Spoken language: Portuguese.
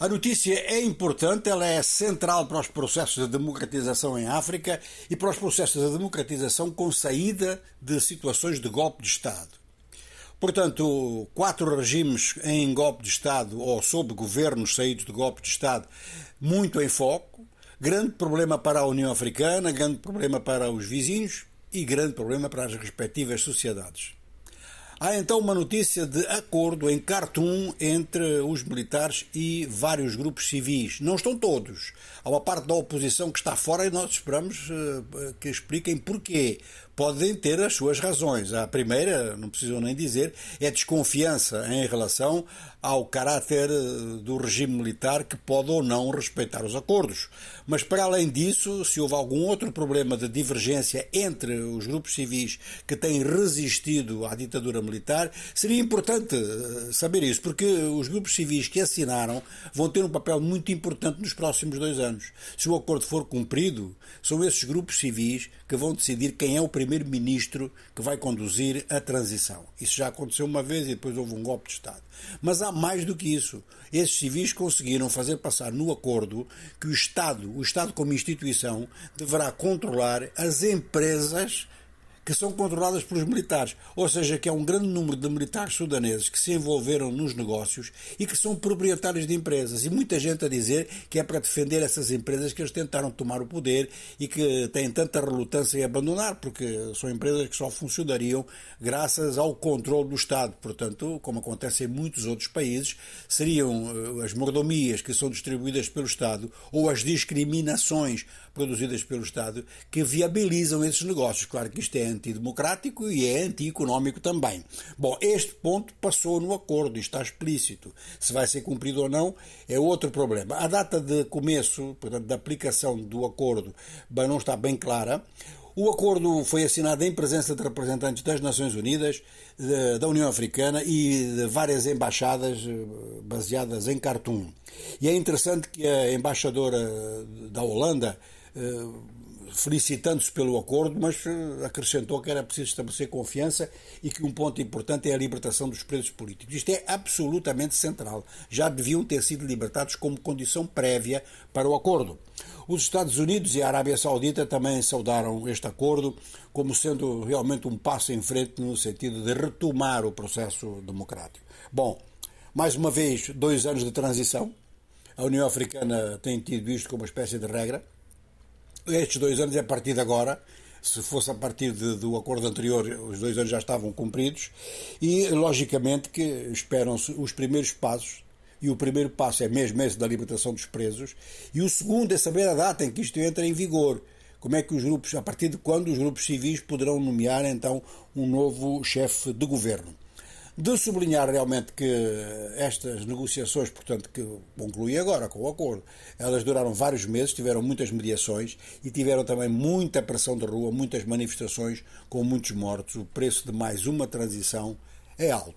A notícia é importante, ela é central para os processos de democratização em África e para os processos de democratização com saída de situações de golpe de Estado. Portanto, quatro regimes em golpe de Estado ou sob governos saídos de golpe de Estado, muito em foco. Grande problema para a União Africana, grande problema para os vizinhos e grande problema para as respectivas sociedades. Há então uma notícia de acordo em Khartoum entre os militares e vários grupos civis. Não estão todos. Há uma parte da oposição que está fora e nós esperamos eh, que expliquem porquê podem ter as suas razões. A primeira, não precisam nem dizer, é desconfiança em relação ao caráter eh, do regime militar que pode ou não respeitar os acordos. Mas, para além disso, se houve algum outro problema de divergência entre os grupos civis que têm resistido à ditadura militar, seria importante eh, saber isso, porque os grupos civis que assinaram vão ter um papel muito importante nos próximos dois anos. Se o acordo for cumprido, são esses grupos civis que vão decidir quem é o primeiro-ministro que vai conduzir a transição. Isso já aconteceu uma vez e depois houve um golpe de Estado. Mas há mais do que isso. Esses civis conseguiram fazer passar no acordo que o Estado, o Estado como instituição, deverá controlar as empresas que são controladas pelos militares. Ou seja, que há um grande número de militares sudaneses que se envolveram nos negócios e que são proprietários de empresas. E muita gente a dizer que é para defender essas empresas que eles tentaram tomar o poder e que têm tanta relutância em abandonar, porque são empresas que só funcionariam graças ao controle do Estado. Portanto, como acontece em muitos outros países, seriam eh, as mordomias que são distribuídas pelo Estado ou as discriminações produzidas pelo Estado que viabilizam esses negócios. Claro que isto é antidemocrático e é antieconómico também. Bom, este ponto passou no acordo, está explícito. Se vai ser cumprido ou não é outro problema. A data de começo, portanto, da aplicação do acordo, não está bem clara. O acordo foi assinado em presença de representantes das Nações Unidas, da União Africana e de várias embaixadas eh, baseadas em Khartoum. E é interessante que a embaixadora da Holanda eh, felicitando-se pelo acordo, mas eh, acrescentou que era preciso estabelecer confiança e que um ponto importante é a libertação dos presos políticos. Isto é absolutamente central. Já deviam ter sido libertados como condição prévia para o acordo. Os Estados Unidos e a Arábia Saudita também saudaram este acordo como sendo realmente um passo em frente no sentido de retomar o processo democrático. Bom, mais uma vez, dois anos de transição. A União Africana tem tido isto como uma espécie de regra estes dois anos é a partir de agora. Se fosse a partir de, do acordo anterior, os dois anos já estavam cumpridos. E, logicamente, que esperam-se os primeiros passos e o primeiro passo é mesmo esse da libertação dos presos, e o segundo é saber a data em que isto entra em vigor. Como é que os grupos, a partir de quando os grupos civis poderão nomear então um novo chefe de governo de sublinhar realmente que estas negociações, portanto, que concluí agora com o acordo, elas duraram vários meses, tiveram muitas mediações e tiveram também muita pressão de rua, muitas manifestações com muitos mortos. O preço de mais uma transição é alto.